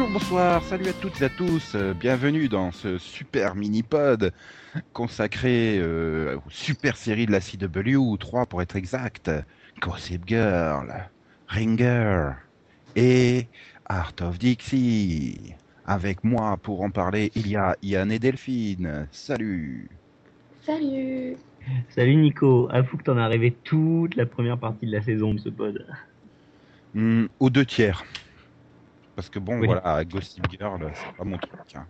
Bonjour, bonsoir, salut à toutes et à tous, euh, bienvenue dans ce super mini-pod consacré euh, aux super séries de la CW, 3 pour être exact, Gossip Girl, Ringer et Art of Dixie. Avec moi pour en parler, il y a Ian et Delphine. Salut Salut Salut Nico, avoue que t'en as rêvé toute la première partie de la saison de ce pod. Hmm, Aux deux tiers. Parce que bon, Oui. voilà, Gossip Girl, c'est pas mon truc. hein.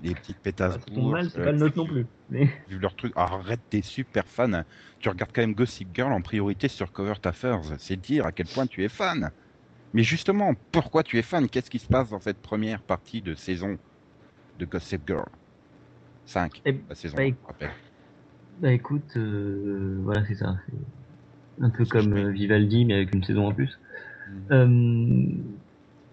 Les petites pétasses mal, c'est pas le nôtre non plus. Mais vu leur truc. Arrête, t'es super fan. Tu regardes quand même Gossip Girl en priorité sur Covert Affairs. C'est dire à quel point tu es fan. Mais justement, pourquoi tu es fan? Qu'est-ce qui se passe dans cette première partie de saison de Gossip Girl? 5, Eh, la saison, bah, je rappelle. bah écoute, euh, voilà c'est ça. Un peu comme euh, Vivaldi mais avec une saison en plus. Mm. Euh,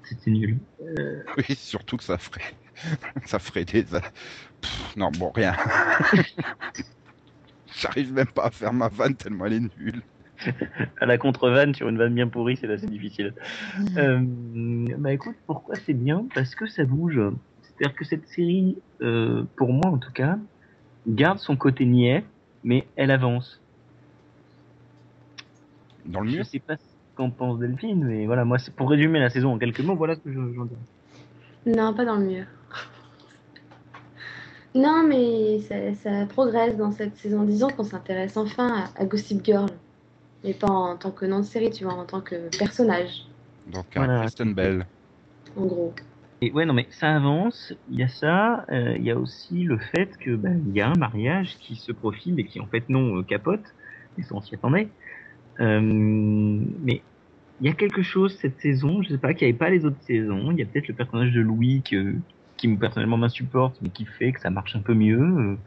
C'était nul. Euh, Oui, surtout que ça ferait, ça ferait des. Pff, non, bon, rien. J'arrive même pas à faire ma vanne tellement elle est nulle. à la contre-vanne sur une vanne bien pourrie, c'est assez difficile. Euh, bah écoute, pourquoi c'est bien? Parce que ça bouge. C'est-à-dire que cette série, euh, pour moi en tout cas, garde son côté niais, mais elle avance. Dans le Je mieux sais pas ce qu'en pense Delphine, mais voilà, moi, c'est pour résumer la saison en quelques mots, voilà ce que je- j'en dirais. Non, pas dans le mur. Non, mais ça, ça progresse dans cette saison. Disons qu'on s'intéresse enfin à, à Gossip Girl. Mais pas en tant que nom de série, tu vois, en tant que personnage, Donc, Voilà. Kristen Bell. en gros. Et ouais, non, mais ça avance, il y a ça, euh, il y a aussi le fait que ben, il y a un mariage qui se profile et qui en fait non euh, capote, mais ça on s'y attendait. Euh, mais il y a quelque chose cette saison, je sais pas, qu'il n'y avait pas les autres saisons. Il y a peut-être le personnage de Louis que, qui me personnellement m'insupporte, mais qui fait que ça marche un peu mieux.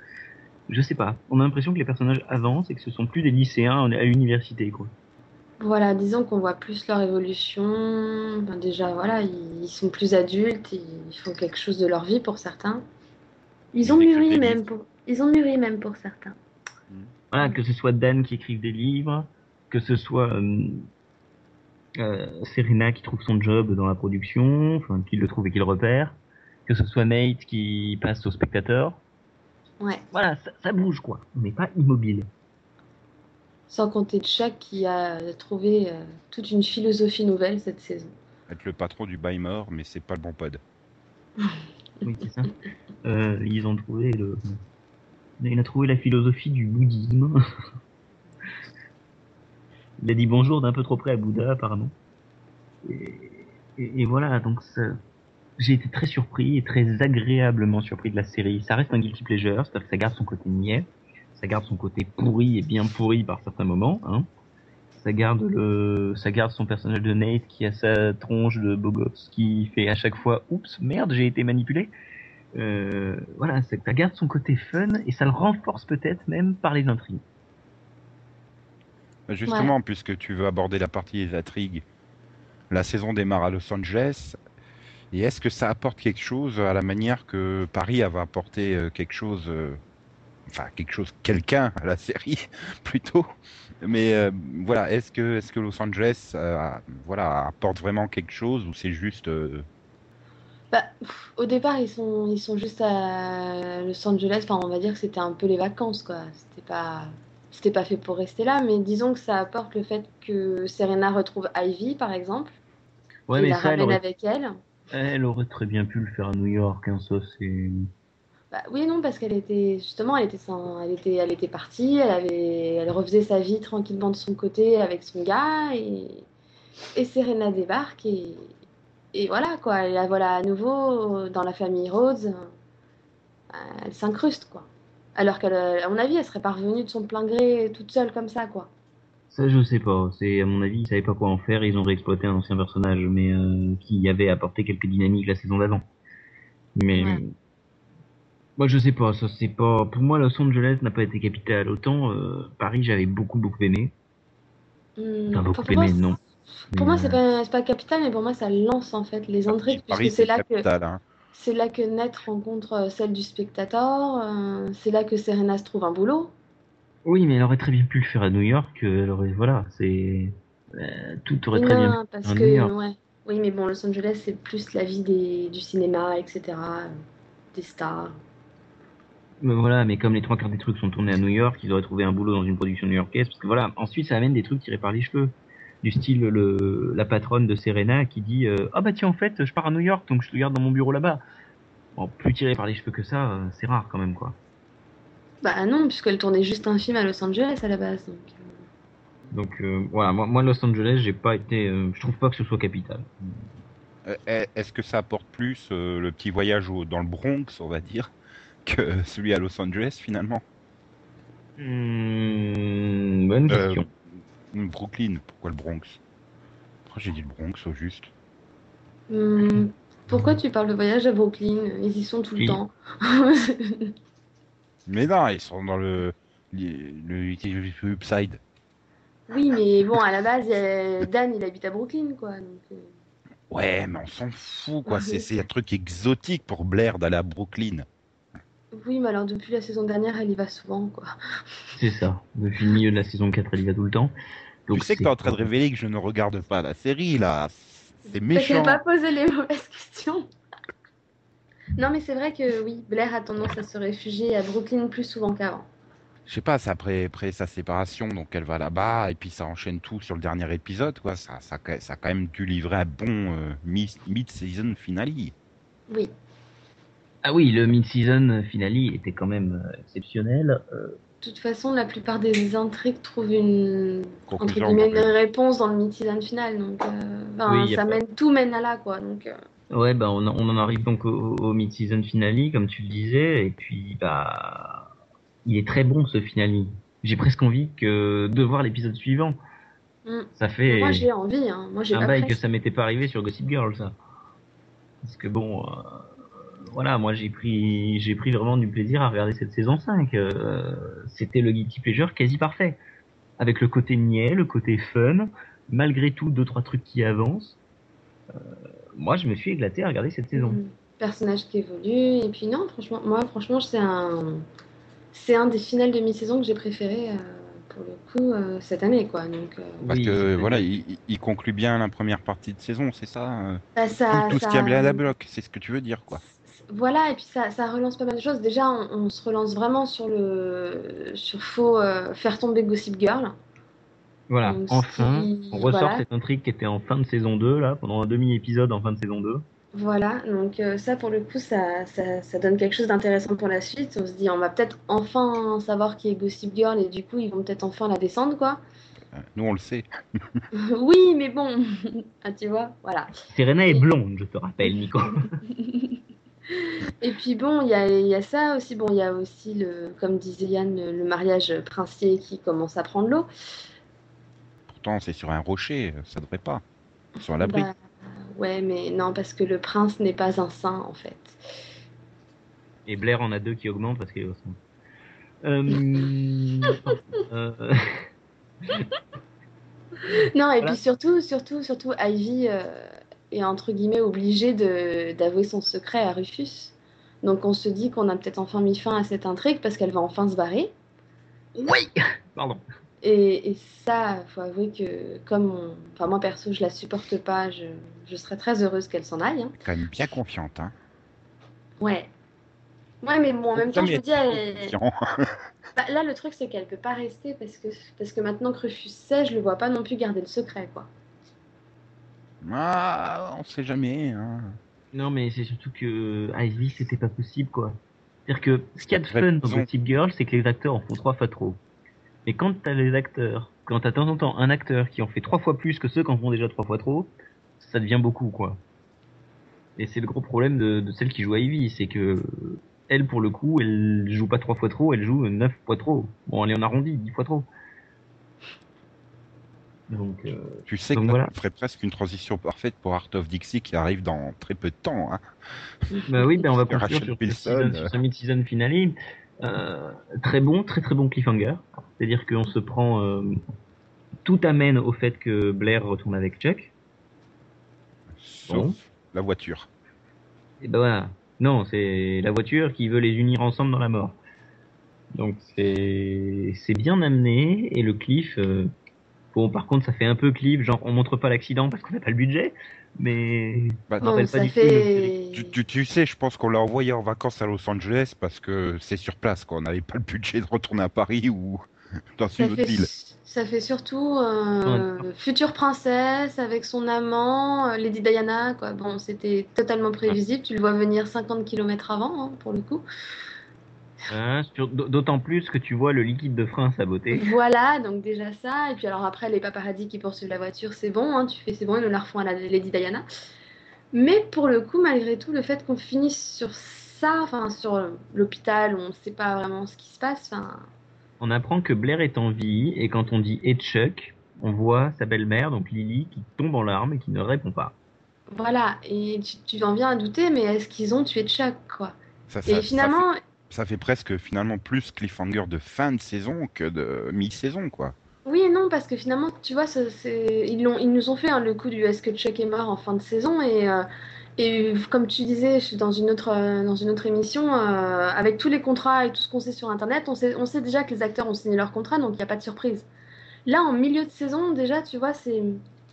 je sais pas. On a l'impression que les personnages avancent et que ce sont plus des lycéens à l'université, quoi. Voilà, disons qu'on voit plus leur évolution. Ben déjà, voilà, ils, sont plus adultes, ils font quelque chose de leur vie pour certains. Ils ont mûri même pour, ils ont mûri même pour certains. Voilà, que ce soit Dan qui écrive des livres, que ce soit euh, Serena qui trouve son job dans la production, enfin qu'il le trouve et qu'il le repère, que ce soit Nate qui passe au spectateur. Ouais. Voilà, ça, ça bouge quoi. On n'est pas immobile. Sans compter Chuck qui a trouvé euh, toute une philosophie nouvelle cette saison. Être le patron du bail mort, mais c'est pas le bon pod. Oui, c'est ça. Euh, ils ont trouvé le. Il a trouvé la philosophie du bouddhisme. Il a dit bonjour d'un peu trop près à Bouddha, apparemment. Et, et- voilà, donc j'ai été très surpris et très agréablement surpris de la série. Ça reste un guilty pleasure, c'est-à-dire que ça garde son côté niais, ça garde son côté pourri et bien pourri par certains moments. Hein. Ça garde le, ça garde son personnage de Nate qui a sa tronche de gosse qui fait à chaque fois oups merde j'ai été manipulé. Euh, voilà, ça garde son côté fun et ça le renforce peut-être même par les intrigues. Justement, puisque tu veux aborder la partie des intrigues, la saison démarre à Los Angeles. Et est-ce que ça apporte quelque chose à la manière que Paris avait apporté euh, quelque chose, euh, enfin quelque chose, quelqu'un à la série plutôt? Mais euh, voilà, est-ce que Los Angeles, euh, voilà, apporte vraiment quelque chose ou c'est juste Bah, au départ, ils sont, ils sont juste à Los Angeles. Enfin, on va dire que c'était un peu les vacances, quoi. C'était pas, c'était pas fait pour rester là. Mais disons que ça apporte le fait que Serena retrouve Ivy, par exemple. Ouais, et mais la ça, elle ramène aurait, avec elle. elle aurait très bien pu le faire à New York. Hein, ça, c'est. Bah, oui et non, parce qu'elle était justement, elle était, sans- elle était, elle était partie. Elle avait, elle refaisait sa vie tranquillement de son côté avec son gars et, et Serena débarque et, et voilà quoi. Et la voilà à nouveau dans la famille Rhodes. Euh, Elle s'incruste quoi. Alors qu'elle, à mon avis, elle serait pas revenue de son plein gré toute seule comme ça quoi. Ça, je sais pas. C'est à mon avis, ils savaient pas quoi en faire. Ils ont réexploité un ancien personnage, mais euh, qui avait apporté quelques dynamiques la saison d'avant. Mais Ouais. moi, je sais pas. Ça, c'est pas. Pour moi, Los Angeles n'a pas été capitale. Autant euh, Paris, j'avais beaucoup beaucoup aimé. Enfin, enfin, beaucoup pour moi, aimé, non. Pour moi, c'est pas, c'est pas capital, mais pour moi, ça lance en fait les entrées, puisque Paris, c'est là que capital. Hein. C'est là que Ned rencontre euh, celle du spectateur, euh, c'est là que Serena se trouve un boulot. Oui, mais elle aurait très bien pu le faire à New York. euh, Elle aurait, voilà, c'est euh, tout aurait très bien. Non, parce à New que York. ouais, Oui, mais bon, Los Angeles, c'est plus la vie des, du cinéma, etc. Des stars. Mais voilà, mais comme les trois quarts des trucs sont tournés à New York, ils auraient trouvé un boulot dans une production new-yorkaise. Parce que voilà, ensuite ça amène des trucs tirés par les cheveux. Du style le, la patronne de Serena qui dit euh, Ah bah tiens, en fait, je pars à New York, donc je te garde dans mon bureau là-bas. Bon, plus tiré par les cheveux que ça, euh, c'est rare quand même, quoi. Bah non, puisqu'elle tournait juste un film à Los Angeles à la base. Donc, euh, Donc euh, voilà, moi, moi, Los Angeles, j'ai pas été. euh, je trouve pas que ce soit capital. Est- Est-ce que ça apporte plus euh, le petit voyage au- dans le Bronx, on va dire, que celui à Los Angeles finalement? Hmm, bonne Euh, question. Brooklyn, pourquoi le Bronx? Pourquoi j'ai dit le Bronx au juste? Hum, pourquoi tu parles de voyage à Brooklyn? Ils y sont tout le Oui. temps. Mais non, ils sont dans le, le, le Upside. oui, mais bon, à la base, Dan, il habite à Brooklyn, quoi. Donc, euh, Ouais, mais on s'en fout, quoi. C'est c'est un truc exotique pour Blair d'aller à Brooklyn. Oui, mais alors depuis la saison dernière, elle y va souvent, quoi. C'est ça. Depuis le milieu de la saison 4, elle y va tout le temps. Donc tu sais que t'es en train de révéler que je ne regarde pas la série, là. C'est méchant. pas posé les mauvaises questions. Non, mais c'est vrai que oui, Blair a tendance à se réfugier à Brooklyn plus souvent qu'avant. Je sais pas, c'est après, après sa séparation, donc elle va là-bas, et puis ça enchaîne tout sur le dernier épisode, quoi. Ça, ça, ça a quand même dû livrer un bon euh, mi- mid-season finale. Oui. Ah oui, le mid-season finale était quand même euh, exceptionnel. Euh, toute façon, la plupart des intrigues trouvent une, entre guillemets, réponse dans le mid-season final. Donc, euh, Oui, ça pas- mène, tout mène à là, quoi. Donc, euh, Ouais, bah on, en- on en arrive donc au, au mid-season finale, comme tu le disais, et puis bah il est très bon ce finale. J'ai presque envie que de voir l'épisode suivant. Mm. Ça fait moi, j'ai envie. Hein. Moi, j'ai un pas bail que ça m'était pas arrivé sur Gossip Girl, ça. Parce que bon, euh, voilà, moi j'ai pris j'ai pris vraiment du plaisir à regarder cette saison 5. Euh, C'était le guilty pleasure quasi parfait, avec le côté niais, le côté fun, malgré tout deux trois trucs qui avancent. Euh, moi, je me suis éclaté à regarder cette saison. Mm. Personnage qui évolue. Et puis, non, franchement, moi, franchement, c'est un, c'est un des finales de mi-saison que j'ai préféré euh, pour le coup euh, cette année, quoi. Donc, euh, Parce Oui, que voilà, il, conclut bien la première partie de saison, c'est ça bah, ça, Tout, tout ce qui a bien à la bloc, c'est ce que tu veux dire, quoi. Voilà, et puis ça, ça relance pas mal de choses. Déjà, on, on se relance vraiment sur le sur faut euh, faire tomber Gossip Girl. Voilà, Donc, enfin, si- on ressort voilà. cette intrigue qui était en fin de saison 2, là, pendant un demi-épisode en fin de saison 2. Voilà, donc euh, ça pour le coup, ça, ça, ça donne quelque chose d'intéressant pour la suite. On se dit, on va peut-être enfin savoir qui est Gossip Girl et du coup, ils vont peut-être enfin la descendre, quoi. Euh, Nous, on le sait. oui, mais bon, ah, tu vois, voilà. Serena est blonde, je te rappelle, Nico. Et puis bon, il y a, il y a ça aussi. Bon, il y a aussi, le, comme disait Yann, le, le mariage princier qui commence à prendre l'eau. Pourtant, c'est sur un rocher, ça devrait pas. Sur l'abri. Bah, ouais, mais non, parce que le prince n'est pas un saint, en fait. Et Blair en a deux qui augmentent parce qu'il est au centre. Euh... euh, Non, et Voilà. puis surtout, surtout, surtout, Ivy euh, est entre guillemets obligée de d'avouer son secret à Rufus. Donc on se dit qu'on a peut-être enfin mis fin à cette intrigue parce qu'elle va enfin se barrer. Oui Pardon. Et, et ça, faut avouer que comme on- enfin moi perso, je la supporte pas, je, je serais très heureuse qu'elle s'en aille. hein. Quand même bien confiante, hein. Ouais. Ouais, mais bon, en même temps, je me dis, elle- bah, là le truc c'est qu'elle peut pas rester parce que parce que maintenant que Rufus sait, je le vois pas non plus garder le secret, quoi. Ah, on sait jamais. Hein. Non, mais c'est surtout que Ivy, c'était pas possible, quoi. C'est-à-dire que ce qu'il y a de fun dans. Gossip Girl, c'est que les acteurs en font trois fois trop. Mais quand t'as les acteurs, quand t'as de temps en temps un acteur qui en fait trois fois plus que ceux qui en font déjà trois fois trop, ça devient beaucoup, quoi. Et c'est le gros problème de, de celle qui joue Ivy, c'est que elle, pour le coup, elle joue pas trois fois trop, elle joue neuf fois trop. Bon, allez, on arrondit, dix fois trop. Donc, euh, Tu sais Donc que voilà. ça ferait presque une transition parfaite pour Art of Dixie qui arrive dans très peu de temps. Hein. Bah oui, ben on va conclure sur, season- euh. sur ce mid-season finale. Euh, très bon, très très bon cliffhanger. C'est-à-dire qu'on se prend... euh, tout amène au fait que Blair retourne avec Chuck. Sauf Bon. la voiture. Et ben voilà. Non, c'est la voiture qui veut les unir ensemble dans la mort. Donc c'est bien amené et le cliff Bon, par contre, ça fait un peu clip, genre on montre pas l'accident parce qu'on n'a pas le budget, mais Bah, me rappelle pas ça du tout fait. Tu, tu- tu sais, je pense qu'on l'a envoyé en vacances à Los Angeles parce que c'est sur place, quoi. On n'avait pas le budget de retourner à Paris ou dans Ça une autre fait, ville. ça fait surtout euh, future princesse avec son amant, euh, Lady Diana, quoi. Bon, c'était totalement prévisible. Tu le vois venir 50 km avant, hein, pour le coup. Hein, D'autant plus que tu vois le liquide de frein saboté. Voilà, donc déjà ça. Et puis alors après, les paparazzis qui poursuivent la voiture, c'est bon, hein, tu fais c'est bon, ils nous la refont à la Lady Diana. Mais pour le coup, malgré tout, le fait qu'on finisse sur ça, enfin sur l'hôpital où on ne sait pas vraiment ce qui se passe, enfin, On apprend que Blair est en vie et quand on dit et Chuck, on voit sa belle-mère, donc Lily, qui tombe en larmes et qui ne répond pas. voilà. Et tu, tu en viens à douter, mais est-ce qu'ils ont tué Chuck, quoi? Ça, ça- Et ça finalement, fait, ça fait presque finalement plus cliffhanger de fin de saison que de mi-saison, quoi. oui et non, parce que finalement, tu vois, ils, nous ont fait hein, le coup du est-ce que Chuck est mort en fin de saison et, euh, comme tu disais je suis dans une autre, euh, dans une autre émission, euh, avec tous les contrats et tout ce qu'on sait sur Internet, on sait, déjà que les acteurs ont signé leur contrat, donc il n'y a pas de surprise. Là, en milieu de saison, déjà, tu vois, c'est,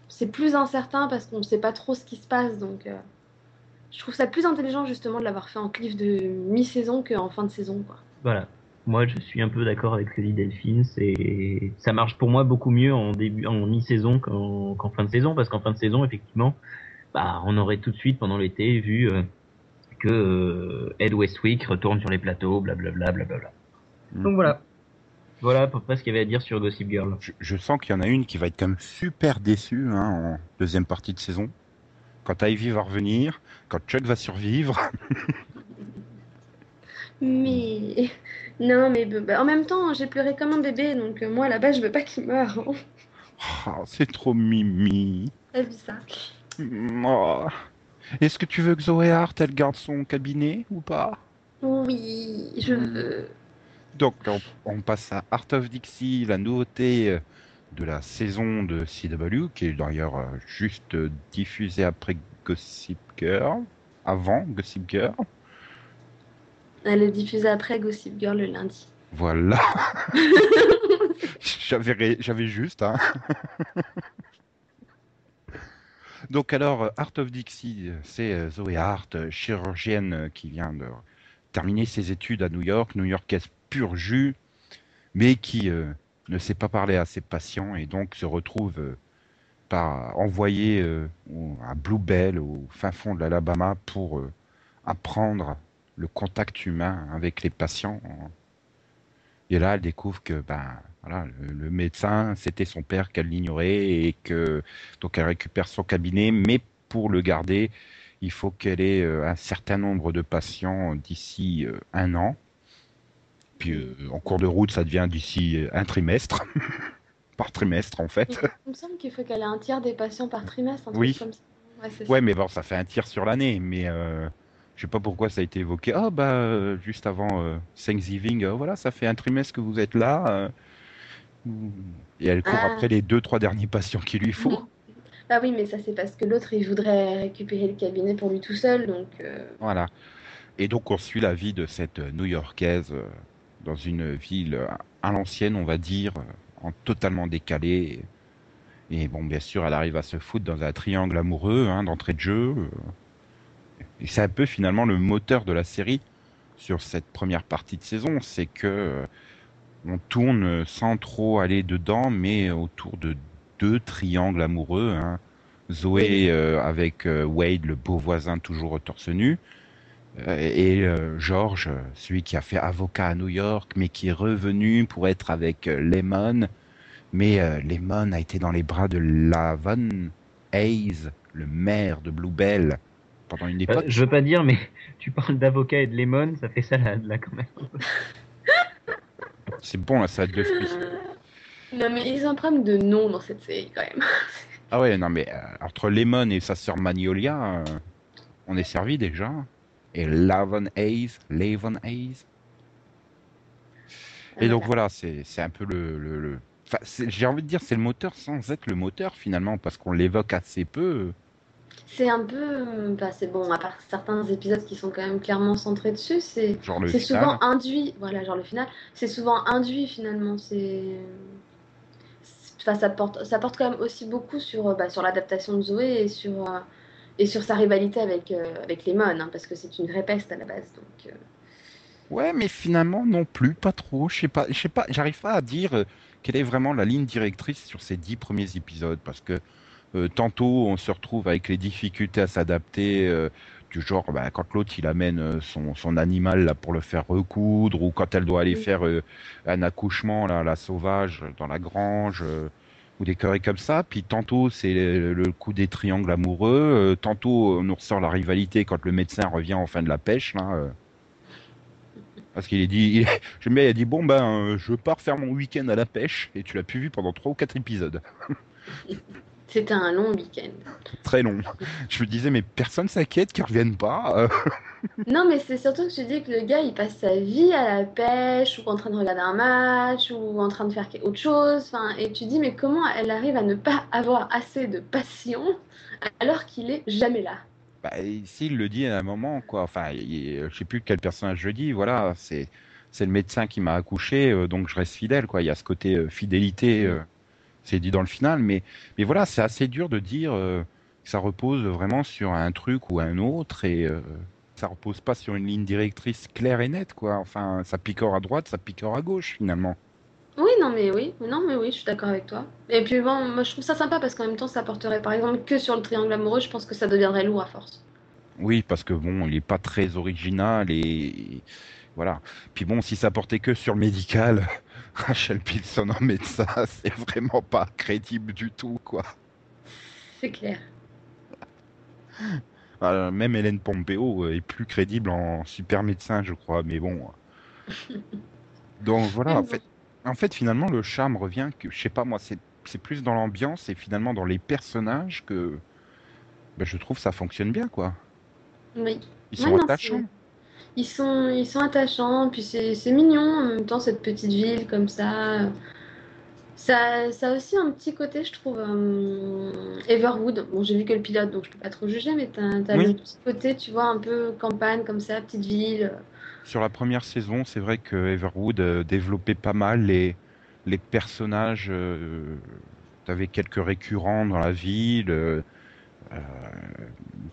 c'est plus incertain parce qu'on ne sait pas trop ce qui se passe, donc je trouve ça plus intelligent justement de l'avoir fait en cliff de mi-saison qu'en fin de saison, quoi. Voilà. Moi, je suis un peu d'accord avec ce que dit Delphine. C'est, ça marche pour moi beaucoup mieux en début, en mi-saison qu'en qu'en fin de saison, parce qu'en fin de saison, effectivement, bah, on aurait tout de suite pendant l'été vu euh, que euh, Ed Westwick retourne sur les plateaux, blablabla, blablabla. Donc voilà. Voilà à peu près ce qu'il y avait à dire sur Gossip Girl. Je, je sens qu'il y en a une qui va être quand même super déçue hein, en deuxième partie de saison. Quand Ivy va revenir, quand Chuck va survivre. Mais non, mais bah, en même temps, j'ai pleuré comme un bébé, donc euh, moi là-bas, je veux pas qu'il meure. hein. Oh, c'est trop mimi. T'as vu ça? Oh. Est-ce que tu veux que Zoé Hart, elle garde son cabinet ou pas? Oui, je veux. Donc, on, on passe à Art of Dixie, la nouveauté euh, de la saison de CW, qui est d'ailleurs euh, juste diffusée après Gossip Girl, avant Gossip Girl. Elle est diffusée après Gossip Girl le lundi. Voilà. J'avais ré- j'avais juste. Hein. Donc alors, euh, Art of Dixie, c'est euh, Zoé Hart, chirurgienne qui vient de terminer ses études à New York, new-yorkaise pur jus, mais qui euh, ne sait pas parler à ses patients et donc se retrouve euh, par envoyée euh, à Bluebell, au fin fond de l'Alabama, pour euh, apprendre le contact humain avec les patients. Et là, elle découvre que ben, voilà, le, le médecin, c'était son père qu'elle l'ignorait et que donc elle récupère son cabinet, mais pour le garder, il faut qu'elle ait un certain nombre de patients d'ici un an. Puis euh, en cours de route, ça devient d'ici euh, un trimestre, par trimestre en fait. Il me semble qu'il faut qu'elle ait un tiers des patients par trimestre, un Oui. comme ça. Ouais, c'est Ouais, ça. mais bon, ça fait un tir sur l'année, mais euh, je sais pas pourquoi ça a été évoqué. Ah bah euh, juste avant euh, Thanksgiving, voilà, ça fait un trimestre que vous êtes là. et elle court Ah. après les deux trois derniers patients qu'il lui faut. Bah oui, mais ça c'est parce que l'autre il voudrait récupérer le cabinet pour lui tout seul, donc Voilà. Et donc on suit la vie de cette New-Yorkaise dans une ville à l'ancienne, on va dire, en totalement décalé. Et bon, bien sûr, elle arrive à se foutre dans un triangle amoureux hein, d'entrée de jeu. Et c'est un peu finalement le moteur de la série sur cette première partie de saison, c'est que euh, on tourne sans trop aller dedans, mais autour de deux triangles amoureux. hein. Zoé euh, avec euh, Wade, le beau voisin toujours torse nu, et euh, George, euh, celui qui a fait avocat à New York, mais qui est revenu pour être avec euh, Lemon. Mais euh, Lemon a été dans les bras de Lavon Hayes, le maire de Bluebell, pendant une Euh, époque. je veux pas dire, mais tu parles d'avocat et de lemon, ça fait salade là quand même. C'est bon, la salade de fruits. non mais ils ont un problème de nom dans cette série quand même. Ah ouais, non, mais euh, entre Lemon et sa sœur Magnolia, euh, on est servi déjà. Et Lavon Hayes, Lavon Hayes. Et donc voilà, c'est un peu le. le, le- enfin, c'est- J'ai envie de dire, c'est le moteur sans être le moteur finalement, parce qu'on l'évoque assez peu. C'est un peu, bah, c'est bon, à part certains épisodes qui sont quand même clairement centrés dessus, c'est souvent induit, voilà, genre le final, c'est souvent induit finalement, c'est enfin, ça, porte, ça porte quand même aussi beaucoup sur, bah, sur l'adaptation de Zoé et sur, euh, et sur sa rivalité avec, euh, avec Lemon, hein, parce que c'est une vraie peste à la base. Donc, euh, Ouais, mais finalement non plus, pas trop. Je sais pas, je sais pas, j'arrive pas à dire euh, quelle est vraiment la ligne directrice sur ces dix premiers épisodes, parce que euh, tantôt on se retrouve avec les difficultés à s'adapter, euh, du genre bah, quand l'autre il amène son, son animal là pour le faire recoudre, ou quand elle doit aller Oui. faire euh, un accouchement là, la sauvage dans la grange. Ou des comme ça, puis tantôt c'est le, coup des triangles amoureux, euh, tantôt on nous ressort la rivalité quand le médecin revient en fin de la pêche, là, euh. parce qu'il est dit, j'aime bien, il a dit bon ben euh, je pars faire mon week-end à la pêche et tu l'as plus vu pendant trois ou quatre épisodes, C'était un long week-end. très long. Je me disais mais personne s'inquiète qu'ils reviennent pas. euh. Non, mais c'est surtout que je dis que le gars, il passe sa vie à la pêche, ou en train de regarder un match, ou en train de faire autre chose. Enfin, et tu dis, mais comment elle arrive à ne pas avoir assez de passion alors qu'il est jamais là? Bah, ici, il le dit à un moment, quoi. Enfin, il- je sais plus quel personnage je dis. Voilà, c'est c'est le médecin qui m'a accouché, euh, donc je reste fidèle, quoi. Il y a ce côté euh, fidélité, euh, c'est dit dans le final, mais mais voilà, c'est assez dur de dire euh, que ça repose vraiment sur un truc ou un autre et euh, ça repose pas sur une ligne directrice claire et nette, quoi. Enfin, ça picore à droite, ça picore à gauche, finalement. Oui, non, mais oui, non, mais oui, je suis d'accord avec toi. Et puis bon, moi je trouve ça sympa parce qu'en même temps, ça porterait par exemple que sur le triangle amoureux, je pense que ça deviendrait lourd à force. Oui, parce que bon, il est pas très original et voilà. Puis bon, si ça portait que sur le médical, Rachel Pilson en médecin, c'est vraiment pas crédible du tout, quoi. C'est clair. Euh, même Hélène Pompeo euh, est plus crédible en super médecin, je crois, mais bon. Donc voilà, en fait, en fait, finalement, le charme revient que, je sais pas moi, c'est plus dans l'ambiance et finalement dans les personnages que ben, je trouve ça fonctionne bien, quoi. Oui. Ils sont attachants. Ils sont, ils sont attachants, puis c'est mignon en même temps, cette petite ville comme ça. Ça, ça a aussi un petit côté, je trouve, euh, Everwood. Bon, j'ai vu que le pilote, donc je peux pas trop juger, mais t'as, t'as Oui. le petit côté, tu vois, un peu campagne comme ça, petite ville. Sur la première saison, c'est vrai que Everwood euh, développait pas mal les, les personnages. Euh, T'avais quelques récurrents dans la ville. Euh,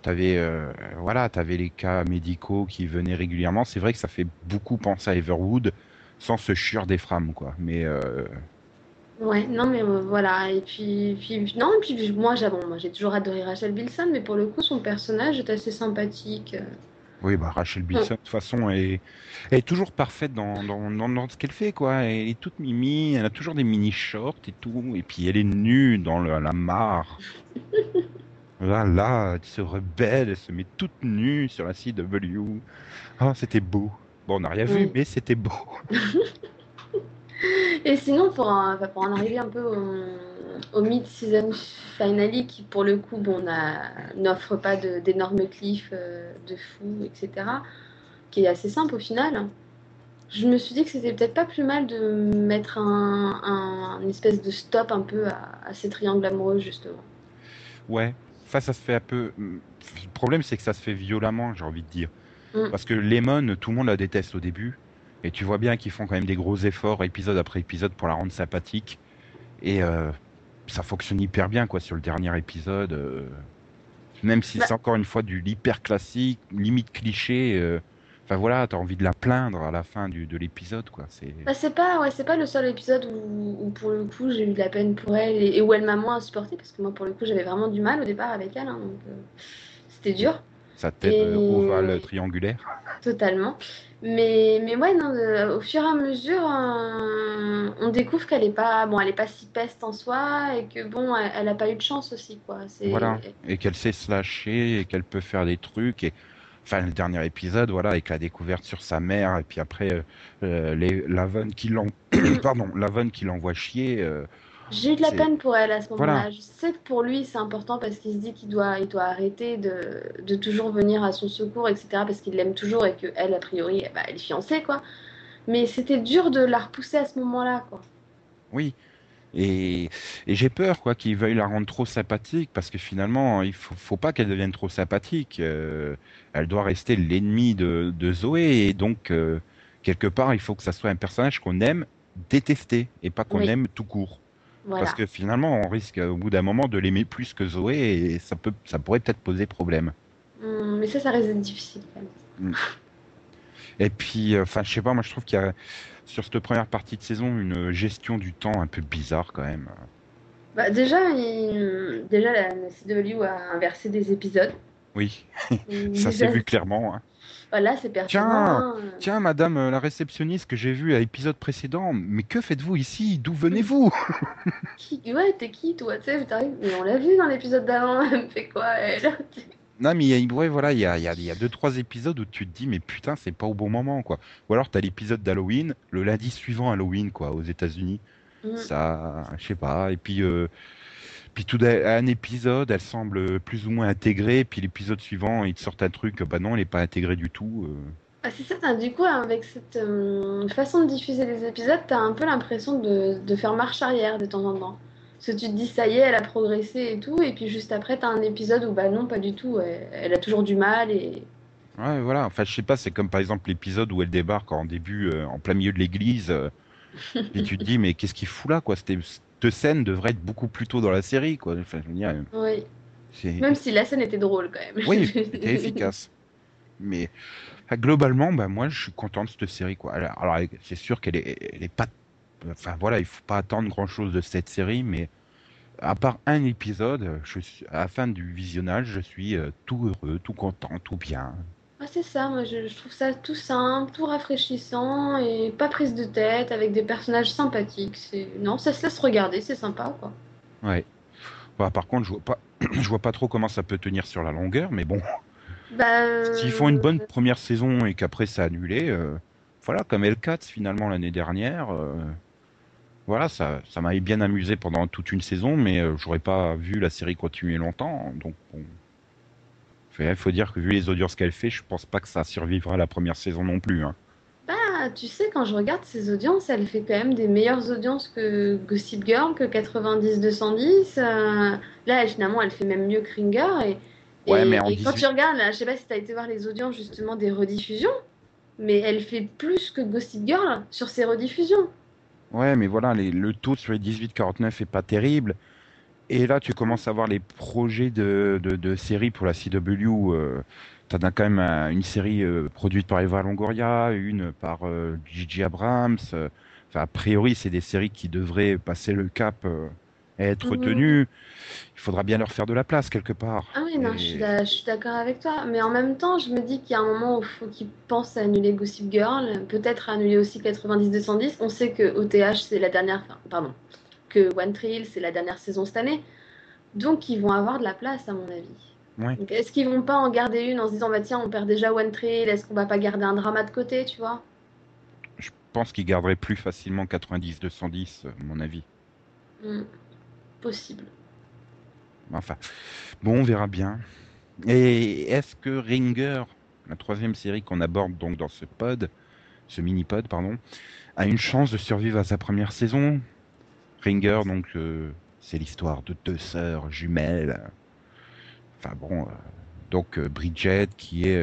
t'avais euh, voilà, t'avais les cas médicaux qui venaient régulièrement. C'est vrai que ça fait beaucoup penser à Everwood, sans se chier des frames, quoi. Mais euh, Ouais, non, mais euh, voilà. Et puis, puis non, et puis moi, j'ai bon, moi, j'ai toujours adoré Rachel Bilson, mais pour le coup, son personnage est assez sympathique. oui, bah Rachel Bilson, de toute façon, est, est toujours parfaite dans, dans, dans, dans ce qu'elle fait, quoi. Elle est toute mimi, elle a toujours des mini shorts et tout, et puis elle est nue dans le- la mare. Là, là, elle se rebelle, elle se met toute nue sur la CW. Ah, c'était beau. Bon, on n'a rien vu, mais c'était beau. Et sinon, pour, en- enfin, pour en arriver un peu au, au mid-season finale, qui pour le coup bon, n'offre pas d'énormes cliffs euh, de fou, etc., qui est assez simple au final, je me suis dit que c'était peut-être pas plus mal de mettre un, un- une espèce de stop un peu à, à ces triangles amoureux, justement. Ouais. Enfin, ça se fait un peu. Le problème, c'est que ça se fait violemment, j'ai envie de dire. Mm. Parce que Lemon, tout le monde la déteste au début. Et tu vois bien qu'ils font quand même des gros efforts, épisode après épisode, pour la rendre sympathique. Et euh, ça fonctionne hyper bien, quoi, sur le dernier épisode. euh, Même si Bah- c'est encore une fois du hyper classique, limite cliché. euh, Enfin voilà, t'as envie de la plaindre à la fin du, de l'épisode, quoi. C'est. Bah, c'est pas, ouais, c'est pas le seul épisode où, où, pour le coup j'ai eu de la peine pour elle et, et où elle m'a moins supporté parce que moi pour le coup j'avais vraiment du mal au départ avec elle, hein, donc euh, c'était dur. Sa tête Et- euh, ovale triangulaire. Totalement. Mais, mais ouais, non, euh, au fur et à mesure, euh, on découvre qu'elle est pas, bon, elle est pas si peste en soi et que bon, elle, elle a pas eu de chance aussi, quoi. Voilà. et qu'elle sait se lâcher et qu'elle peut faire des trucs et enfin le dernier épisode voilà avec la découverte sur sa mère et puis après euh, les qui l'en pardon Lavon qui l'envoie chier euh, J'ai eu de la c'est- peine pour elle à ce moment-là. Voilà. Je sais que pour lui, c'est important parce qu'il se dit qu'il doit, il doit arrêter de, de toujours venir à son secours, etc. Parce qu'il l'aime toujours et que elle, a priori, bah, elle est fiancée, quoi. Mais c'était dur de la repousser à ce moment-là, quoi. oui et, et j'ai peur quoi qu'ils veuillent la rendre trop sympathique parce que finalement il faut, faut pas qu'elle devienne trop sympathique euh, elle doit rester l'ennemi de, de Zoé et donc euh, quelque part il faut que ça soit un personnage qu'on aime détester et pas qu'on Oui. aime tout court Voilà. Parce que finalement, on risque au bout d'un moment de l'aimer plus que Zoé et ça, peut, ça pourrait peut-être poser problème. Hum, mais ça, ça reste difficile quand même. Et puis, euh, enfin, je sais pas, moi je trouve qu'il y a sur cette première partie de saison une gestion du temps un peu bizarre quand même. Bah, déjà, il- déjà, la CW a inversé des épisodes. Oui, ça s'est vu clairement. hein. Voilà, c'est pertinent. Tiens. Tiens, madame euh, la réceptionniste que j'ai vue à l'épisode précédent, mais que faites-vous ici? D'où venez-vous? Qui... Ouais, t'es qui toi? Tu sais, t'arrives- mais on l'a vu dans l'épisode d'avant. Elle me fait quoi elle? Non, mais il y a, ouais, voilà, il y a, il y, a, il y a deux, trois épisodes où tu te dis, mais putain, c'est pas au bon moment, quoi. Ou alors, t'as l'épisode d'Halloween, le lundi suivant Halloween, quoi, aux États-Unis. Hum. Ça, je sais pas. Et puis, euh, puis tout un épisode, elle semble plus ou moins intégrée. Puis l'épisode suivant, ils te sortent un truc, bah non, elle est pas intégrée du tout. euh. Ah, c'est ça, du coup, avec cette euh, façon de diffuser les épisodes, t'as un peu l'impression de, de faire marche arrière de temps en temps. Parce que tu te dis, ça y est, elle a progressé et tout, et puis juste après, t'as un épisode où, bah non, pas du tout, elle, elle a toujours du mal, et Ouais, voilà. Enfin, je sais pas, c'est comme par exemple l'épisode où elle débarque en début, euh, en plein milieu de l'église. euh, et tu te dis, mais qu'est-ce qu'il fout là, quoi? Cette scène devrait être beaucoup plus tôt dans la série, quoi. Enfin, je veux dire, oui. c'est. Même si la scène était drôle quand même. Oui, c'était efficace. Mais globalement, bah, moi, je suis content de cette série. Quoi. Alors, alors, c'est sûr qu'elle est, elle est pas. Enfin voilà, il faut pas attendre grand chose de cette série, mais à part un épisode, je suis, à la fin du visionnage, je suis euh, tout heureux, tout content, tout bien. Ah, c'est ça, moi je, je trouve ça tout simple, tout rafraîchissant, et pas prise de tête, avec des personnages sympathiques. C'est... Non, ça se laisse regarder, c'est sympa quoi. Ouais. Bah, par contre, je vois pas, je vois pas trop comment ça peut tenir sur la longueur, mais bon, Bah, euh, s'ils font une bonne première saison et qu'après c'est annulé, euh, voilà, comme L4 finalement l'année dernière. Voilà, ça, ça m'avait bien amusé pendant toute une saison, mais euh, j'aurais pas vu la série continuer longtemps. Donc. Il faut dire que vu les audiences qu'elle fait, je pense pas que ça survivra à la première saison non plus. hein. Bah, tu sais, quand je regarde ses audiences, elle fait quand même des meilleures audiences que Gossip Girl, que 90-210. euh, Là, finalement, elle fait même mieux que Ringer. Et, Ouais, et- mais en et quand 18 tu regardes, là, je sais pas si tu as été voir les audiences justement des rediffusions, mais elle fait plus que Gossip Girl sur ses rediffusions. Ouais, mais voilà, le taux sur les 18-49 est pas terrible. Et là, tu commences à voir les projets de, de, séries pour la CW. Euh, T'en as quand même un- une série euh, produite par Eva Longoria, une par euh, Gigi Abrams. euh, Enfin, a priori, c'est des séries qui devraient passer le cap euh, être Mhm. retenues. Il faudra bien leur faire de la place quelque part. Ah oui, non, Et- je suis d'accord avec toi. Mais en même temps, je me dis qu'il y a un moment où il faut qu'ils pensent à annuler Gossip Girl, peut-être annuler aussi 90-210. On sait que OTH, c'est la dernière. enfin, pardon. Que One Tree Hill, c'est la dernière saison cette année. Donc, ils vont avoir de la place, à mon avis. Ouais. Est-ce qu'ils vont pas en garder une en se disant, bah tiens, on perd déjà One Tree Hill, est-ce qu'on va pas garder un drama de côté, tu vois? Je pense qu'ils garderaient plus facilement 90-210, à mon avis. Hmm, Possible. Enfin, bon, on verra bien. Et est-ce que Ringer, la troisième série qu'on aborde donc dans ce pod, ce mini-pod, pardon, a une chance de survivre à sa première saison? Ringer, donc, euh, c'est l'histoire de deux sœurs jumelles. Enfin bon, euh, donc euh, Bridget, qui est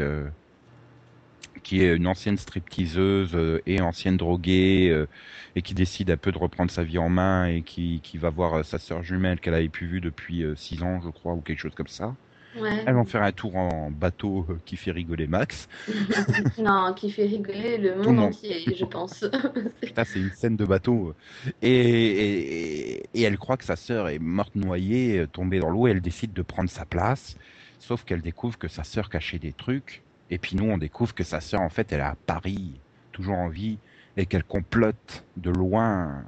qui est une ancienne stripteaseuse euh, et ancienne droguée euh, et qui décide un peu de reprendre sa vie en main et qui, qui va voir euh, sa sœur jumelle qu'elle avait plus vue depuis euh, six ans, je crois, ou quelque chose comme ça. Ouais. Elles vont faire un tour en bateau qui fait rigoler Max. non, qui fait rigoler le monde monde. entier, je pense. C'est une scène de bateau. Et, et, et elle croit que sa sœur est morte noyée, tombée dans l'eau, et elle décide de prendre sa place. Sauf qu'elle découvre que sa sœur cachait des trucs. Et puis nous, on découvre que sa sœur, en fait, elle est à Paris, toujours en vie, et qu'elle complote de loin.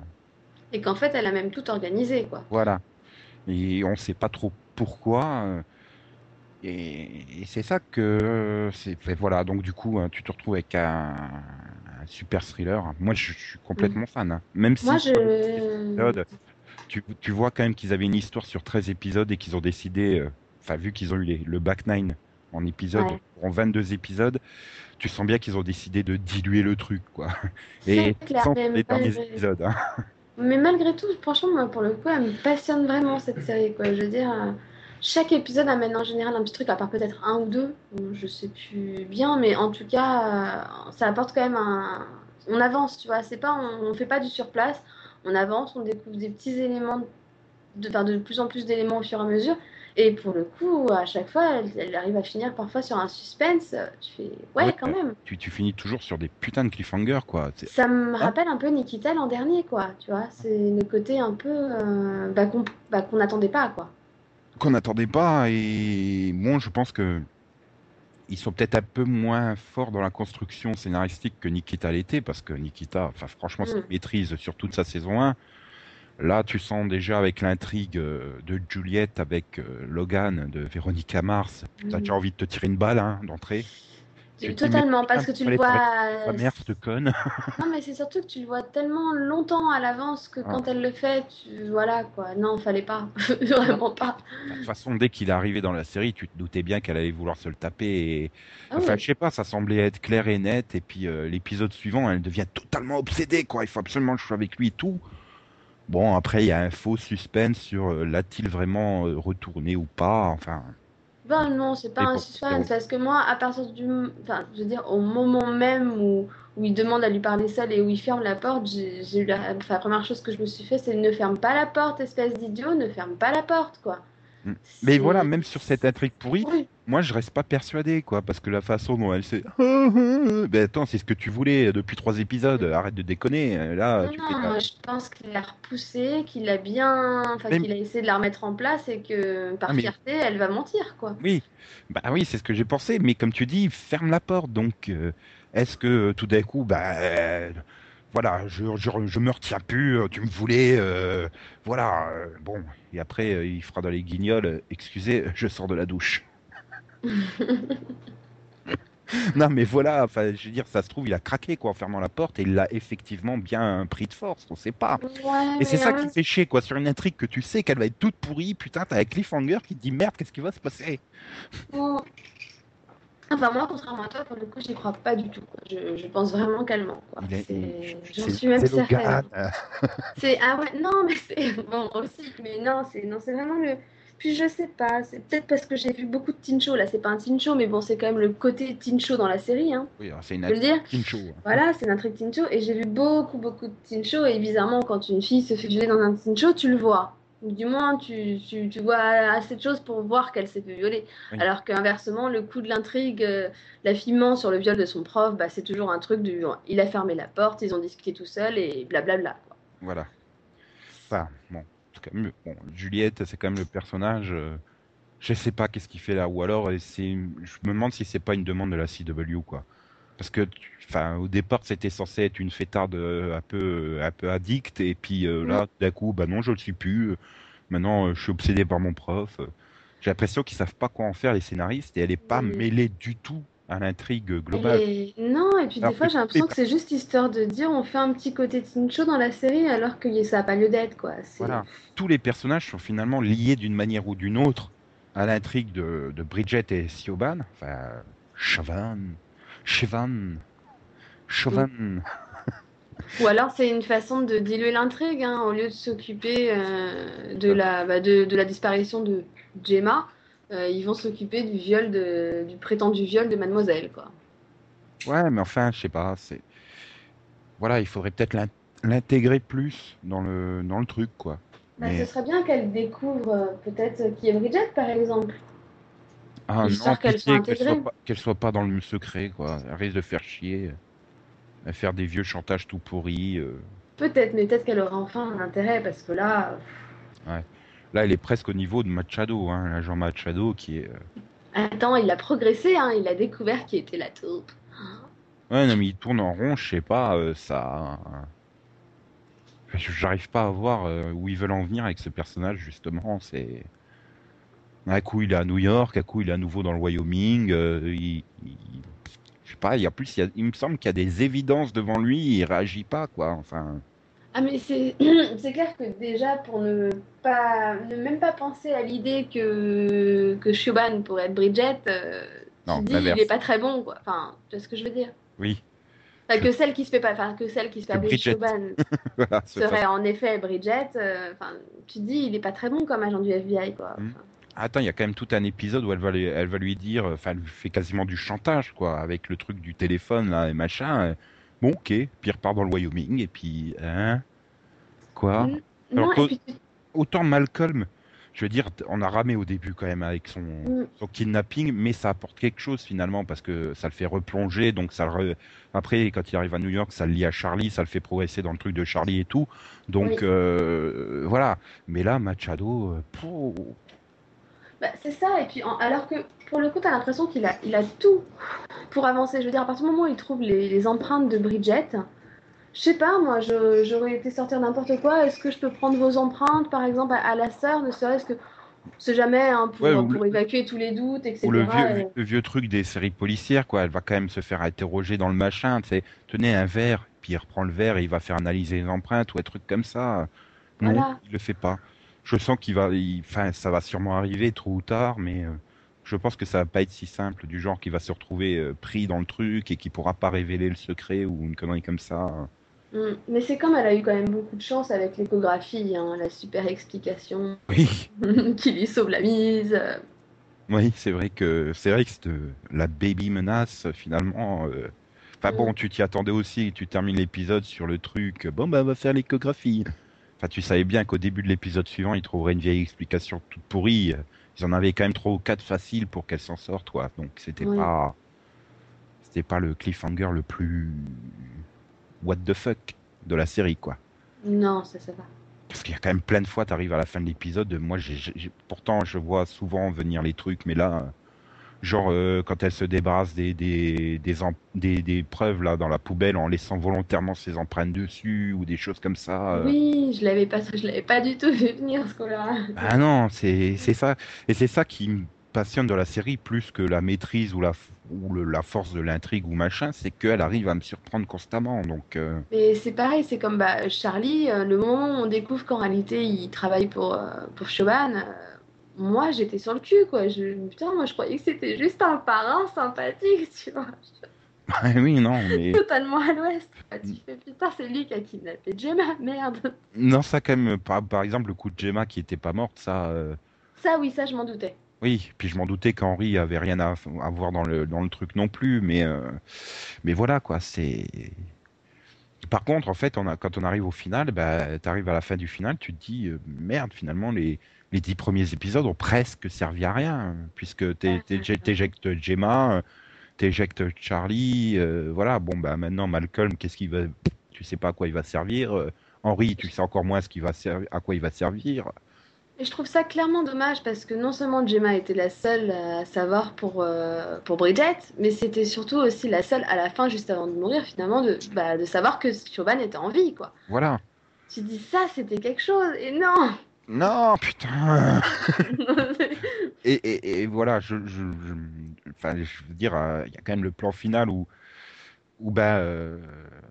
Et qu'en fait, elle a même tout organisé, quoi. Voilà. Et on sait pas trop pourquoi. euh, Et, et c'est ça que c'est voilà. Donc du coup, hein, tu te retrouves avec un, un super thriller. Moi, je, je suis complètement fan. hein. Même si Moi, les je. tu, tu vois quand même qu'ils avaient une histoire sur 13 épisodes et qu'ils ont décidé, euh, enfin vu qu'ils ont eu les- le back nine en épisode, Ouais. en 22 épisodes, tu sens bien qu'ils ont décidé de diluer le truc, quoi. Et clair, sans mais les derniers malgré- épisodes. hein. Mais malgré tout, franchement, moi, pour le coup, elle me passionne vraiment cette série, quoi. Je veux dire, euh, chaque épisode amène en général un petit truc, à part peut-être un ou deux, je sais plus bien, mais en tout cas, euh, ça apporte quand même un. On avance, tu vois. C'est pas, on, on fait pas du surplace. on avance, on découvre des petits éléments, de, enfin, de plus en plus d'éléments au fur et à mesure. Et pour le coup, à chaque fois, elle, elle arrive à finir parfois sur un suspense. Tu fais, ouais, Ouais, quand même. Tu, tu finis toujours sur des putains de cliffhangers, quoi. Ça me rappelle un peu Nikita l'an dernier, quoi. Tu vois, c'est le côté un peu euh, bah, qu'on bah, n'attendait pas, quoi. Qu'on n'attendait pas, et moi, je pense que ils sont peut-être un peu moins forts dans la construction scénaristique que Nikita l'était, parce que Nikita, enfin, franchement, Mm. s'il maîtrise sur toute sa saison 1. Là, tu sens déjà avec l'intrigue euh, de Juliette avec euh, Logan de Véronica Mars, t'as Mm. déjà envie de te tirer une balle hein, d'entrée. Tu dis, Totalement, parce que tu le vois. Ta mère, cette conne. Non, mais c'est surtout que tu le vois tellement longtemps à l'avance que Ah. quand elle le fait, tu... voilà quoi. Non, fallait pas. Vraiment pas. De toute façon, dès qu'il est arrivé dans la série, tu te doutais bien qu'elle allait vouloir se le taper. Et... Ah Enfin, oui. je sais pas, ça semblait être clair et net. Et puis euh, l'épisode suivant, elle devient totalement obsédée, quoi. Il faut absolument que je sois avec lui et tout. Bon, après, il y a un faux suspense sur euh, l'a-t-il vraiment euh, retourné ou pas. Enfin, Ben non, c'est pas un suspense, parce que moi, à partir du... Enfin, je veux dire, au moment même où, où il demande à lui parler seul et où il ferme la porte, j'ai j'ai eu la... Enfin, la première chose que je me suis fait, c'est ne ferme pas la porte, espèce d'idiot, ne ferme pas la porte, quoi. Mais voilà, même sur cette intrigue pourrie, Oui. moi, je reste pas persuadé, quoi. Parce que la façon dont elle s'est. ben attends, c'est ce que tu voulais depuis trois épisodes. Arrête de déconner. Là, Non, tu non, ta- moi je pense qu'il l'a repoussée, qu'il a bien, enfin Mais- qu'il a essayé de la remettre en place et que par Ah, mais- fierté, elle va mentir, quoi. Oui, bah oui, c'est ce que j'ai pensé. Mais comme tu dis, ferme la porte. Donc, euh, est-ce que euh, tout d'un coup, bah, euh, voilà, je, je, je me retiens plus. euh, Tu me voulais, euh, voilà. euh, bon, et après, euh, il fera dans les guignols. Excusez, je sors de la douche. non, mais voilà. Enfin, je veux dire, ça se trouve, il a craqué quoi en fermant la porte et il l'a effectivement bien pris de force. On sait pas. Ouais, Et c'est ça en qui fait chier, quoi. Sur une intrigue que tu sais qu'elle va être toute pourrie, putain, t'as un cliffhanger qui te dit merde, qu'est-ce qui va se passer? Enfin, moi, contrairement à toi, pour le coup, j'y crois pas du tout. quoi. Je, je pense vraiment qu'elle ment. quoi. J'en suis même certaine. Euh, C'est ah ouais non mais c'est bon aussi mais non c'est non c'est vraiment le puis je sais pas c'est peut-être parce que j'ai vu beaucoup de teen show là c'est pas un teen show mais bon c'est quand même le côté teen show dans la série hein Oui, alors, c'est une Teen show. hein. voilà c'est un truc teen show et j'ai vu beaucoup beaucoup de teen show et bizarrement quand une fille se fait violer dans un teen show tu le vois du moins tu, tu, tu vois assez de choses pour voir qu'elle s'est fait violer Oui. alors qu'inversement le coup de l'intrigue euh, la fille ment sur le viol de son prof bah, c'est toujours un truc du il a fermé la porte ils ont discuté tout seul et blablabla quoi. Voilà. Enfin, bon, en tout cas. Bon, Juliette, c'est quand même le personnage. euh, je sais pas qu'est-ce qu'il fait là, ou alors c'est, je me demande si c'est pas une demande de la CW, quoi. Parce que, enfin, au départ, c'était censé être une fêtarde euh, un peu, un peu addict, et puis euh, là, d'un coup, bah non, je le suis plus. euh, Maintenant, euh, je suis obsédé par mon prof. euh. J'ai l'impression qu'ils savent pas quoi en faire les scénaristes, et elle est pas Oui. mêlée du tout à l'intrigue globale. Non, et puis Alors des fois j'ai l'impression que c'est juste histoire de dire on fait un petit côté teen show dans la série alors que ça n'a pas lieu d'être quoi. Voilà. Tous les personnages sont finalement liés d'une manière ou d'une autre à l'intrigue de, de Bridget et Siobhan. Enfin, Chavan, Chevan, Chauvin. Ou alors c'est une façon de diluer l'intrigue hein, au lieu de s'occuper euh, de, la, bah, de, de la disparition de Gemma. euh, ils vont s'occuper du viol de, du prétendu viol de Mademoiselle quoi. Ouais, mais enfin, je sais pas. C'est voilà, il faudrait peut-être l'in- l'intégrer plus dans le dans le truc, quoi. Bah, Mais Ce serait bien qu'elle découvre euh, peut-être qui est Bridget par exemple. Ah non, qu'elle soit qu'elle soit pas qu'elle soit pas dans le secret, quoi. Elle risque de faire chier, à faire des vieux chantages tout pourris. euh. Peut-être, mais peut-être qu'elle aura enfin un intérêt parce que là, Là, elle est presque au niveau de Machado, hein, l'agent Machado, qui est. euh, attends, il a progressé, hein, il a découvert qui était la taupe. Ouais, non, mais il tourne en rond, je sais pas, euh, ça. Je- J'arrive pas à voir euh, où ils veulent en venir avec ce personnage, justement. C'est. Un coup, il est à New York, un coup, il est à nouveau dans le Wyoming. euh, il... il- Je sais pas, il y a plus, il, y a- il me semble qu'il y a des évidences devant lui, il réagit pas, quoi. Enfin. Ah mais c'est clair que déjà pour ne pas ne même pas penser à l'idée que que pourrait être Bridget, euh, Non, tu dis il est pas très bon quoi. Enfin, tu vois ce que je veux dire? Oui, Enfin, que celle qui se fait pas, enfin que celle qui se fait appeler voilà. ce serait en effet Bridget. euh, tu dis il est pas très bon comme agent du FBI quoi. Mm. Attends, il y a quand même tout un épisode où elle va, lui- elle va lui dire, enfin, elle lui fait quasiment du chantage, quoi, avec le truc du téléphone, là, et machin. euh, Bon, ok, puis il repart dans le Wyoming, et puis, hein, Quoi Alors Non, puis Autant Malcolm, je veux dire, on a ramé au début quand même avec son, Mm. son kidnapping, mais ça apporte quelque chose finalement parce que ça le fait replonger. Donc ça le re- après, quand il arrive à New York, ça le lie à Charlie, ça le fait progresser dans le truc de Charlie et tout. Donc Oui. euh, voilà. Mais là, Machado, euh, pouh, Bah, c'est ça, et puis en- alors que pour le coup, t'as l'impression qu'il a, il a tout pour avancer. Je veux dire, à partir du moment où il trouve les, les empreintes de Bridget, je sais pas, moi, j'aurais été sortir n'importe quoi. Est-ce que je peux prendre vos empreintes, par exemple, à, à la sœur, ne serait-ce que, sait jamais, hein, pour, Ouais, ou pour le- évacuer tous les doutes, etc. ou le vieux, et- le vieux truc des séries policières, quoi. Elle va quand même se faire interroger dans le machin. Tu sais, tenez un verre, puis il reprend le verre et il va faire analyser les empreintes ou un truc comme ça. Non, Voilà. il le fait pas. Je sens qu'il va, enfin, ça va sûrement arriver tôt ou tard, mais euh, je pense que ça va pas être si simple, du genre qu'il va se retrouver euh, pris dans le truc et qu'il pourra pas révéler le secret ou une connerie comme ça. Mm. Mais c'est comme elle a eu quand même beaucoup de chance avec l'échographie, hein, la super explication Oui, qui lui sauve la mise. euh, oui, c'est vrai que c'est vrai que la baby menace finalement. Enfin bon, Mm. tu t'y attendais aussi. Tu termines l'épisode sur le truc. Bon bah on va faire l'échographie. Enfin, tu savais bien qu'au début de l'épisode suivant, ils trouveraient une vieille explication toute pourrie. Ils en avaient quand même trois ou quatre faciles pour qu'elle s'en sorte, quoi. Donc c'était Oui. pas, c'était pas le cliffhanger le plus what the fuck de la série, quoi. Non, ça, ça va. Parce qu'il y a quand même plein de fois, tu arrives à la fin de l'épisode, moi, pourtant, je vois souvent venir les trucs, mais là, genre, euh, quand elle se débarrasse des, des, des, em- des, des preuves là, dans la poubelle en laissant volontairement ses empreintes dessus, ou des choses comme ça. euh, Oui, je l'avais pas, je l'avais pas du tout vu venir ce coup-là. Ah non, c'est c'est ça. Et c'est ça qui me passionne dans la série, plus que la maîtrise ou la, ou le- la force de l'intrigue ou machin, c'est qu'elle arrive à me surprendre constamment. Donc, euh, Mais c'est pareil, c'est comme bah, Charlie, le moment où on découvre qu'en réalité il travaille pour, pour Chauvin, moi j'étais sur le cul quoi. Je, putain, moi je croyais que c'était juste un parrain sympathique, tu vois. oui, non, mais. Totalement à l'ouest. Tu fais putain, c'est lui qui a kidnappé Gemma, merde. Non, ça, quand même, par, par exemple, le coup de Gemma qui était pas morte, ça. euh, Ça, oui, ça je m'en doutais. Oui, puis je m'en doutais qu'Henri avait rien à, à voir dans le, dans le truc non plus, mais, euh, mais voilà quoi, c'est. Par contre, en fait, on a, quand on arrive au final, bah, tu arrives à la fin du final, tu te dis euh, merde, finalement, les, les dix premiers épisodes ont presque servi à rien, puisque t'é- t'é- t'éjectes Gemma, euh, t'éjectes Charlie, euh, voilà, bon, bah maintenant, Malcolm, qu'est-ce qu'il va. Tu sais pas à quoi il va servir. euh, Henri, tu sais encore moins ce va à quoi il va servir. Et je trouve ça clairement dommage parce que non seulement Gemma était la seule à savoir pour, euh, pour Bridget, mais c'était surtout aussi la seule à la fin, juste avant de mourir, finalement, de, bah, de savoir que Chauvin était en vie, quoi. Voilà. Tu dis ça, c'était quelque chose, et non Non, putain Et, et, et voilà, je, je, je- enfin, je veux dire, euh, il y a quand même le plan final où, où ben, euh,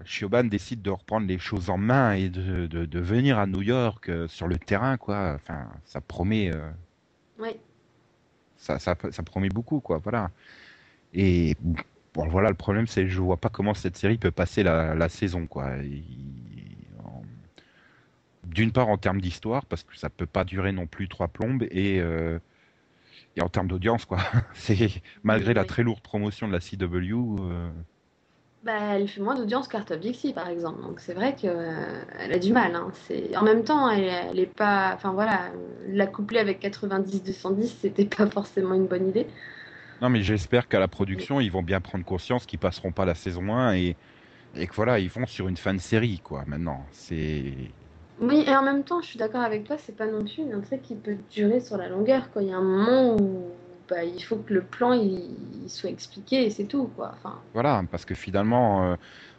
Siobhan décide de reprendre les choses en main et de, de, de venir à New York euh, sur le terrain, quoi. Enfin, ça promet, Oui. ça, ça, ça promet beaucoup, quoi. Voilà. Et bon, voilà, le problème, c'est que je vois pas comment cette série peut passer la, la saison, quoi. Il- D'une part en termes d'histoire, parce que ça peut pas durer non plus trois plombes, et, euh, et en termes d'audience, quoi. C'est malgré la très lourde promotion de la CW. euh, Bah, elle fait moins d'audience qu'Art of Dixie, par exemple. Donc c'est vrai qu'elle a du mal. hein. C'est... En même temps, elle, elle est pas... Enfin voilà, la coupler avec 90-210, c'était pas forcément une bonne idée. Non, mais j'espère qu'à la production, ils vont bien prendre conscience qu'ils passeront pas la saison 1 et, et que voilà, ils vont sur une fin de série, quoi. Maintenant, c'est Oui, et en même temps, je suis d'accord avec toi, c'est pas non plus un truc qui peut durer sur la longueur. Quoi. Il y a un moment où bah, il faut que le plan il, il soit expliqué et c'est tout. Quoi. Enfin, voilà, parce que finalement, euh,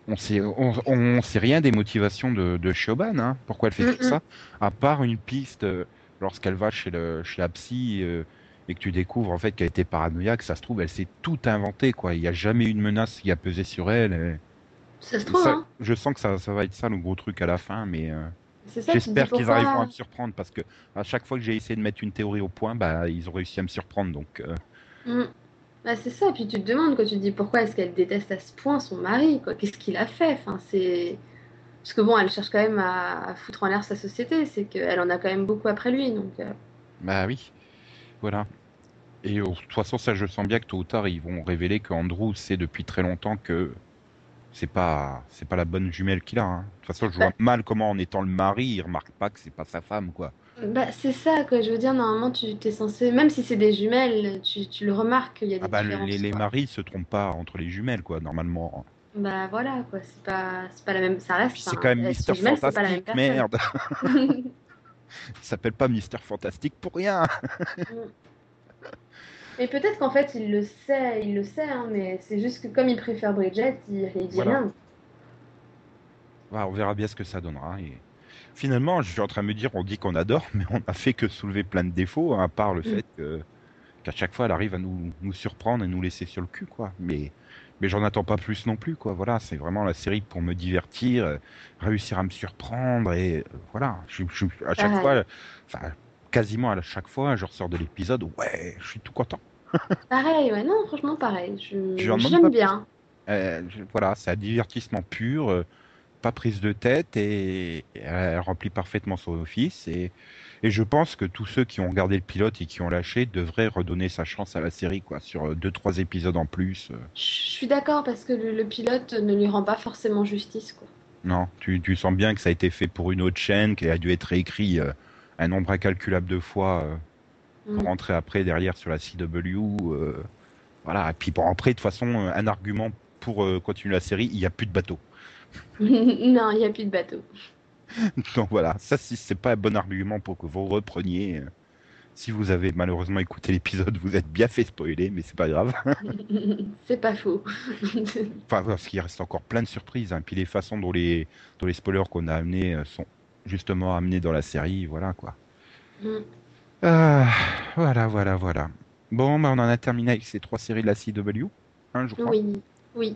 on sait, on, on sait rien des motivations de, de Siobhan, hein. Pourquoi elle fait tout Mm-mm. ça, à part une piste euh, lorsqu'elle va chez le chez la psy. euh, et que tu découvres en fait qu'elle était paranoïaque, ça se trouve, elle s'est tout inventé, quoi. Il n'y a jamais eu de menace qui a pesé sur elle. et- ça se trouve, Ça- hein. je sens que ça, ça va être ça le gros truc à la fin, mais j'espère qu'ils arriveront à me surprendre parce que à chaque fois que j'ai essayé de mettre une théorie au point, bah ils ont réussi à me surprendre. Donc euh, Mm. Bah, c'est ça, puis tu te demandes, quoi, tu te dis pourquoi est-ce qu'elle déteste à ce point son mari, qu'est-ce qu'il a fait, enfin, c'est... Parce que bon, elle cherche quand même à, à foutre en l'air sa société, c'est qu'elle en a quand même beaucoup après lui, donc... euh, bah oui, voilà. Et euh, de toute façon, ça je sens bien que tôt ou tard ils vont révéler que Andrew sait depuis très longtemps que c'est pas c'est pas la bonne jumelle qu'il a. hein. De toute façon, je vois mal comment en étant le mari, il remarque pas que c'est pas sa femme, quoi. Bah, c'est ça, quoi. Je veux dire, normalement, tu t'es censé, même si c'est des jumelles, tu, tu le remarques qu'il y a des Ah bah différences. les, les maris se trompent pas entre les jumelles, quoi, normalement. Bah voilà, quoi. C'est pas, c'est pas la même. Ça reste. C'est quand même euh, Mister jumelles, c'est pas la même Fantastique, merde. Il s'appelle pas Mister Fantastique pour rien. Et peut-être qu'en fait, il le sait, il le sait, hein, mais c'est juste que comme il préfère Bridget, il, il dit Voilà. rien. Voilà, on verra bien ce que ça donnera. Et finalement, je suis en train de me dire, on dit qu'on adore, mais on a fait que soulever plein de défauts, hein, à part le Mm. fait que qu'à chaque fois, elle arrive à nous, nous surprendre et nous laisser sur le cul, quoi. Mais mais j'en attends pas plus non plus, quoi. Voilà, c'est vraiment la série pour me divertir, euh, réussir à me surprendre et euh, voilà. Je, je- à chaque fois, enfin quasiment à chaque fois, je ressors de l'épisode, ouais, je suis tout content. Pareil, ouais, non, franchement, pareil. Je j'aime bien. Euh, je- voilà, c'est un divertissement pur, euh, pas prise de tête et, et elle remplit parfaitement son office. Et, et je pense que tous ceux qui ont regardé le pilote et qui ont lâché devraient redonner sa chance à la série, quoi, sur euh, deux trois épisodes en plus. euh. Je suis d'accord parce que le, le pilote ne lui rend pas forcément justice, quoi. non, tu, tu sens bien que ça a été fait pour une autre chaîne, qui a dû être réécrit euh, un nombre incalculable de fois euh, pour Mm. rentrer après derrière sur la CW. euh, voilà, et puis pour après, de toute façon, euh, un argument pour euh, continuer la série, il n'y a plus de bateau. non, il n'y a plus de bateau. Donc voilà, ça si c'est pas un bon argument pour que vous repreniez. euh, Si vous avez malheureusement écouté l'épisode, vous êtes bien fait spoiler, mais c'est pas grave. c'est pas faux. enfin, parce qu'il reste encore plein de surprises. Hein. Puis les façons dont les, dont les spoilers qu'on a amenés sont justement amenés dans la série, voilà quoi. Mm. Ah, voilà, voilà, voilà. Bon, bah, on en a terminé avec ces trois séries de la CW, hein, je crois. oui, oui.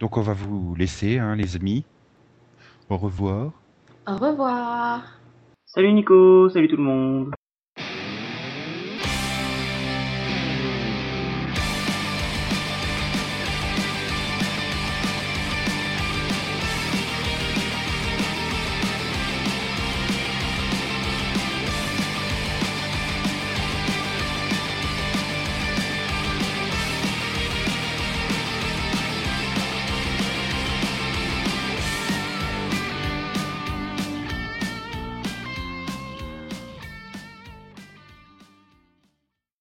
Donc on va vous laisser, hein, les amis. Au revoir. Au revoir. Salut Nico, salut tout le monde.